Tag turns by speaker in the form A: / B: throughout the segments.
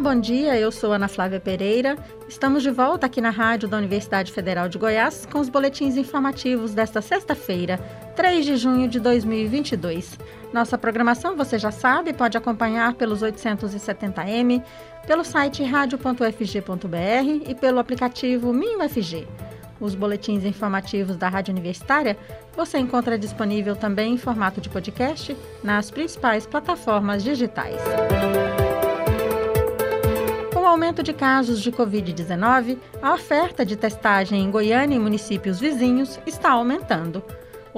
A: Bom dia. Eu sou Ana Flávia Pereira. Estamos de volta aqui na rádio da Universidade Federal de Goiás com os boletins informativos desta sexta-feira, 3 de junho de 2022. Nossa programação, você já sabe, pode acompanhar pelos 870m, pelo site radio.fg.br e pelo aplicativo MinUFG. Os boletins informativos da Rádio Universitária você encontra disponível também em formato de podcast nas principais plataformas digitais aumento de casos de Covid-19, a oferta de testagem em Goiânia e municípios vizinhos está aumentando.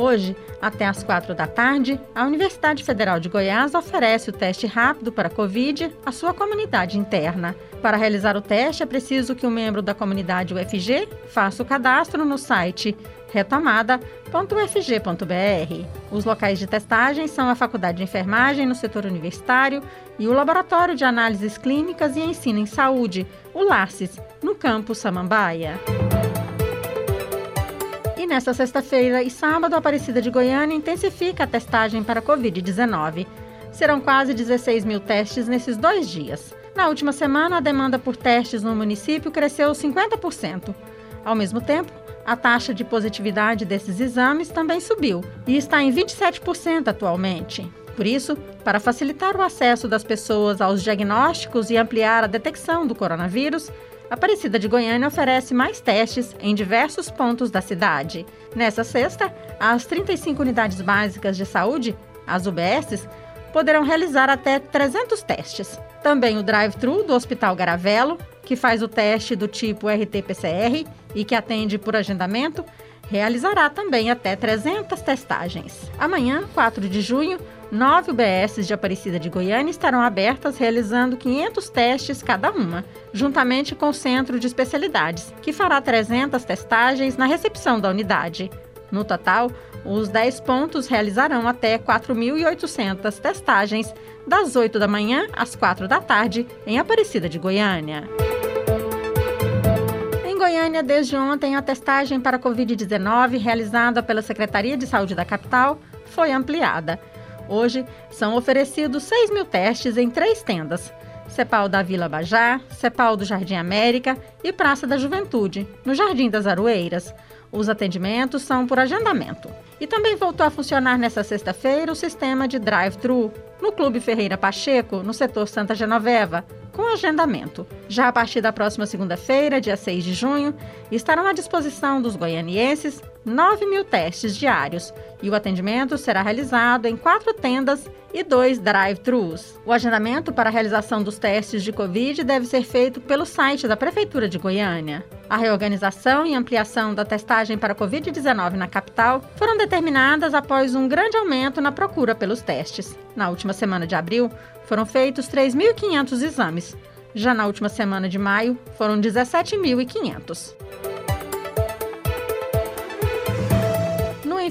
A: Hoje, até às quatro da tarde, a Universidade Federal de Goiás oferece o teste rápido para Covid à sua comunidade interna. Para realizar o teste, é preciso que um membro da comunidade UFG faça o cadastro no site retomada.ufg.br. Os locais de testagem são a Faculdade de Enfermagem no setor universitário e o Laboratório de Análises Clínicas e Ensino em Saúde, o LACES, no campus Samambaia. Nesta sexta-feira e sábado, a Aparecida de Goiânia intensifica a testagem para Covid-19. Serão quase 16 mil testes nesses dois dias. Na última semana, a demanda por testes no município cresceu 50%. Ao mesmo tempo, a taxa de positividade desses exames também subiu e está em 27% atualmente. Por isso, para facilitar o acesso das pessoas aos diagnósticos e ampliar a detecção do coronavírus, Aparecida de Goiânia oferece mais testes em diversos pontos da cidade. Nessa sexta, as 35 unidades básicas de saúde, as UBSs, poderão realizar até 300 testes. Também o drive-thru do Hospital Garavelo, que faz o teste do tipo RT-PCR e que atende por agendamento, realizará também até 300 testagens. Amanhã, 4 de junho, nove UBSs de Aparecida de Goiânia estarão abertas realizando 500 testes cada uma, juntamente com o Centro de Especialidades, que fará 300 testagens na recepção da unidade. No total, os 10 pontos realizarão até 4.800 testagens, das 8 da manhã às 4 da tarde, em Aparecida de Goiânia. Goiânia, desde ontem, a testagem para Covid-19, realizada pela Secretaria de Saúde da capital, foi ampliada. Hoje, são oferecidos 6 mil testes em três tendas. Cepal da Vila Bajá, Cepal do Jardim América e Praça da Juventude, no Jardim das Aroeiras. Os atendimentos são por agendamento. E também voltou a funcionar nesta sexta-feira o sistema de drive-thru no Clube Ferreira Pacheco, no setor Santa Genoveva, com agendamento. Já a partir da próxima segunda-feira, dia 6 de junho, estarão à disposição dos goianienses 9 mil testes diários e o atendimento será realizado em quatro tendas e dois drive-thrus. O agendamento para a realização dos testes de Covid deve ser feito pelo site da Prefeitura de Goiânia. A reorganização e ampliação da testagem para Covid-19 na capital foram determinadas após um grande aumento na procura pelos testes. Na última semana de abril, foram feitos 3.500 exames. Já na última semana de maio, foram 17.500.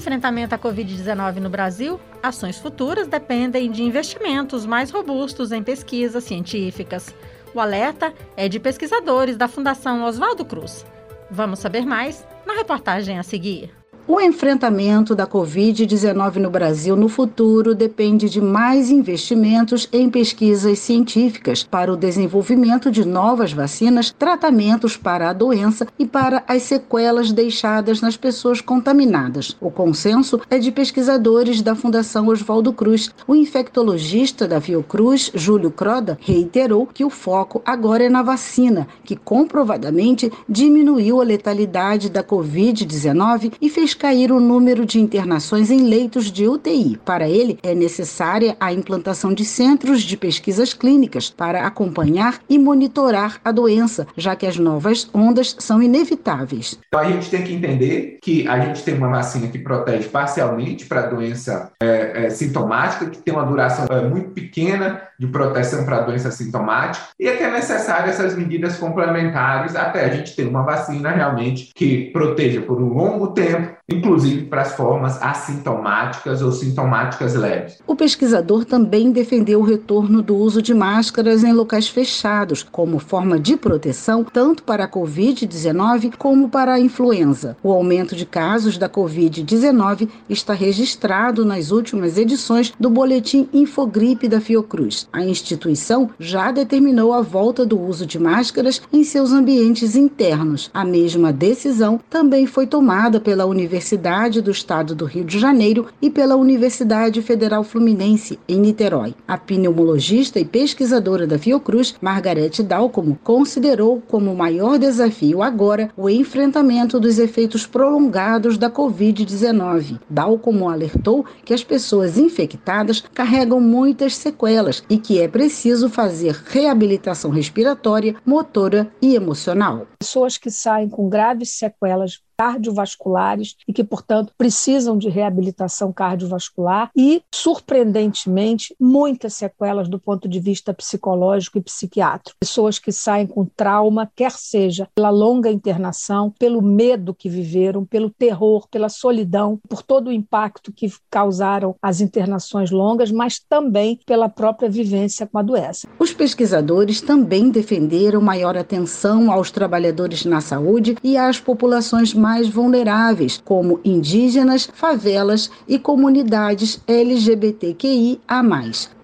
A: enfrentamento à Covid-19 no Brasil, ações futuras dependem de investimentos mais robustos em pesquisas científicas. O alerta é de pesquisadores da Fundação Oswaldo Cruz. Vamos saber mais na reportagem a seguir.
B: O enfrentamento da Covid-19 no Brasil no futuro depende de mais investimentos em pesquisas científicas para o desenvolvimento de novas vacinas, tratamentos para a doença e para as sequelas deixadas nas pessoas contaminadas. O consenso é de pesquisadores da Fundação Oswaldo Cruz. O infectologista da Fiocruz, Júlio Croda, reiterou que o foco agora é na vacina, que comprovadamente diminuiu a letalidade da Covid-19 e fez cair o número de internações em leitos de UTI. Para ele, é necessária a implantação de centros de pesquisas clínicas para acompanhar e monitorar a doença, já que as novas ondas são inevitáveis.
C: Então, a gente tem que entender que a gente tem uma vacina que protege parcialmente para a doença é, é, sintomática, que tem uma duração é, muito pequena de proteção para doença sintomática, e é que é necessário essas medidas complementares até a gente ter uma vacina realmente que proteja por um longo tempo inclusive para as formas assintomáticas ou sintomáticas leves.
B: O pesquisador também defendeu o retorno do uso de máscaras em locais fechados, como forma de proteção tanto para a Covid-19 como para a influenza. O aumento de casos da Covid-19 está registrado nas últimas edições do boletim Infogripe da Fiocruz. A instituição já determinou a volta do uso de máscaras em seus ambientes internos. A mesma decisão também foi tomada pela Universidade do Estado do Rio de Janeiro e pela Universidade Federal Fluminense, em Niterói. A pneumologista e pesquisadora da Fiocruz, Margarete Dalcomo, considerou como o maior desafio agora o enfrentamento dos efeitos prolongados da Covid-19. Dalcomo alertou que as pessoas infectadas carregam muitas sequelas e que é preciso fazer reabilitação respiratória, motora e emocional.
D: Pessoas que saem com graves sequelas cardiovasculares e que, portanto, precisam de reabilitação cardiovascular e, surpreendentemente, muitas sequelas do ponto de vista psicológico e psiquiátrico. Pessoas que saem com trauma, quer seja pela longa internação, pelo medo que viveram, pelo terror, pela solidão, por todo o impacto que causaram as internações longas, mas também pela própria vivência com a doença.
B: Os pesquisadores também defenderam maior atenção aos trabalhadores na saúde e às populações mais mais vulneráveis, como indígenas, favelas e comunidades LGBTQIA.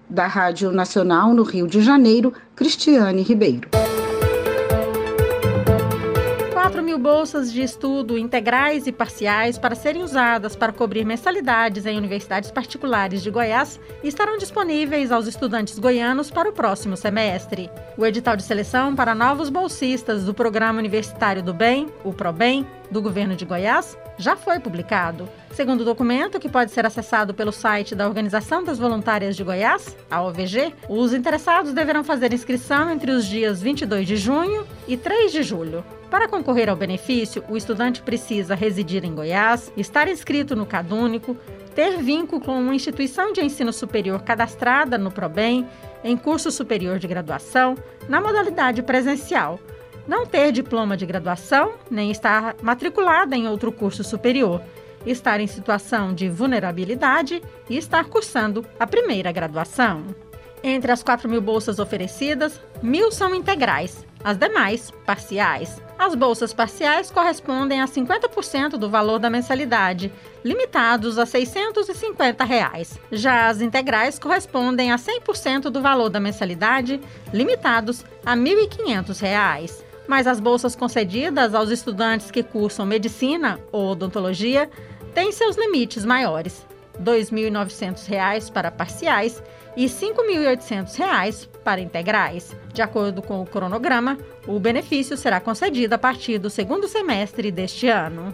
B: Da Rádio Nacional no Rio de Janeiro, Cristiane Ribeiro.
A: 4 mil bolsas de estudo integrais e parciais para serem usadas para cobrir mensalidades em universidades particulares de Goiás estarão disponíveis aos estudantes goianos para o próximo semestre. O edital de seleção para novos bolsistas do Programa Universitário do Bem, o ProBem, do governo de Goiás, já foi publicado. Segundo o documento, que pode ser acessado pelo site da Organização das Voluntárias de Goiás, a OVG, os interessados deverão fazer inscrição entre os dias 22 de junho e 3 de julho. Para concorrer ao benefício, o estudante precisa residir em Goiás, estar inscrito no CadÚnico, ter vínculo com uma instituição de ensino superior cadastrada no ProBem, em curso superior de graduação, na modalidade presencial, não ter diploma de graduação, nem estar matriculada em outro curso superior, estar em situação de vulnerabilidade e estar cursando a primeira graduação. Entre as 4 mil bolsas oferecidas, mil são integrais, as demais, parciais. As bolsas parciais correspondem a 50% do valor da mensalidade, limitados a 650 reais. Já as integrais correspondem a 100% do valor da mensalidade, limitados a R$ 1.500. Mas as bolsas concedidas aos estudantes que cursam medicina ou odontologia têm seus limites maiores. R$ 2.900 para parciais e R$ 5.800 para integrais. De acordo com o cronograma, o benefício será concedido a partir do segundo semestre deste ano.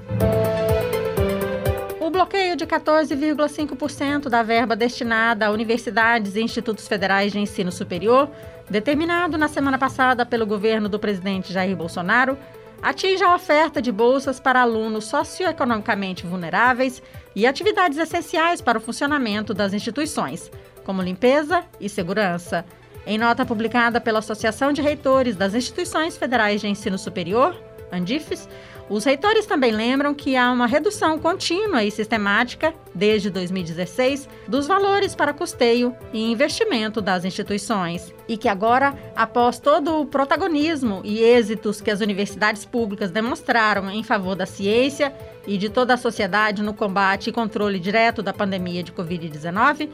A: O bloqueio de 14,5% da verba destinada a universidades e institutos federais de ensino superior, determinado na semana passada pelo governo do presidente Jair Bolsonaro, atinge a oferta de bolsas para alunos socioeconomicamente vulneráveis e atividades essenciais para o funcionamento das instituições, como limpeza e segurança. Em nota publicada pela Associação de Reitores das Instituições Federais de Ensino Superior, ANDIFES, os reitores também lembram que há uma redução contínua e sistemática, desde 2016, dos valores para custeio e investimento das instituições. E que agora, após todo o protagonismo e êxitos que as universidades públicas demonstraram em favor da ciência e de toda a sociedade no combate e controle direto da pandemia de Covid-19,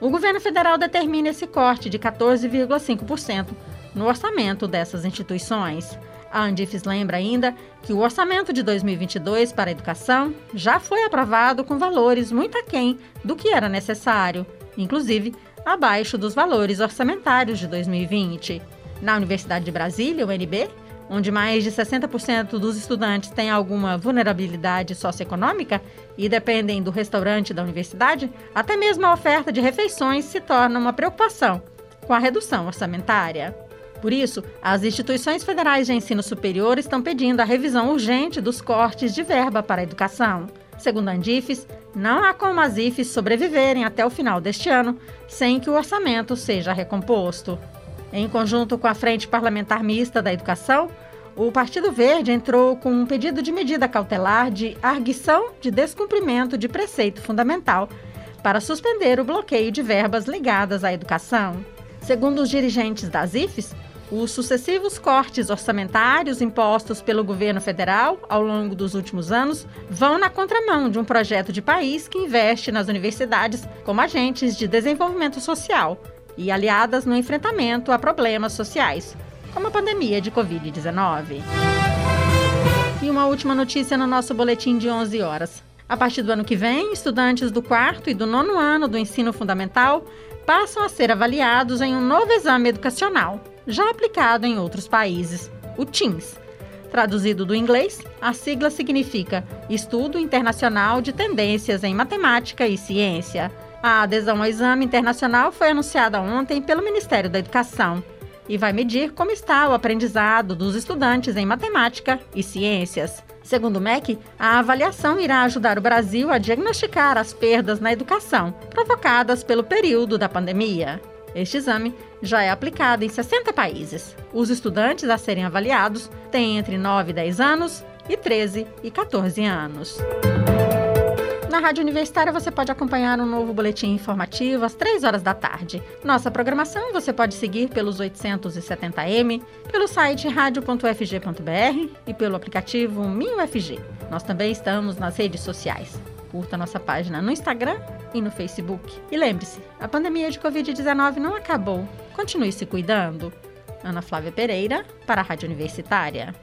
A: o governo federal determina esse corte de 14,5% no orçamento dessas instituições. A Andifes lembra ainda que o orçamento de 2022 para a educação já foi aprovado com valores muito aquém do que era necessário, inclusive abaixo dos valores orçamentários de 2020. Na Universidade de Brasília, UNB, onde mais de 60% dos estudantes têm alguma vulnerabilidade socioeconômica e dependem do restaurante da universidade, até mesmo a oferta de refeições se torna uma preocupação com a redução orçamentária. Por isso, as instituições federais de ensino superior estão pedindo a revisão urgente dos cortes de verba para a educação. Segundo a Andifes, não há como as IFES sobreviverem até o final deste ano sem que o orçamento seja recomposto. Em conjunto com a Frente Parlamentar Mista da Educação, o Partido Verde entrou com um pedido de medida cautelar de arguição de descumprimento de preceito fundamental para suspender o bloqueio de verbas ligadas à educação. Segundo os dirigentes das IFES, os sucessivos cortes orçamentários impostos pelo governo federal ao longo dos últimos anos vão na contramão de um projeto de país que investe nas universidades como agentes de desenvolvimento social e aliadas no enfrentamento a problemas sociais, como a pandemia de Covid-19. E uma última notícia no nosso boletim de 11 horas. A partir do ano que vem, estudantes do quarto e do nono ano do ensino fundamental passam a ser avaliados em um novo exame educacional, já aplicado em outros países, o TIMSS. Traduzido do inglês, a sigla significa Estudo Internacional de Tendências em Matemática e Ciência. A adesão ao exame internacional foi anunciada ontem pelo Ministério da Educação e vai medir como está o aprendizado dos estudantes em matemática e ciências. Segundo o MEC, a avaliação irá ajudar o Brasil a diagnosticar as perdas na educação provocadas pelo período da pandemia. Este exame já é aplicado em 60 países. Os estudantes a serem avaliados têm entre 9 e 10 anos e 13 e 14 anos. Rádio Universitária você pode acompanhar um novo boletim informativo às 3 horas da tarde. Nossa programação você pode seguir pelos 870m, pelo site radio.fg.br e pelo aplicativo MinUFG. Nós também estamos nas redes sociais. Curta nossa página no Instagram e no Facebook. E lembre-se, a pandemia de Covid-19 não acabou. Continue se cuidando. Ana Flávia Pereira, para a Rádio Universitária.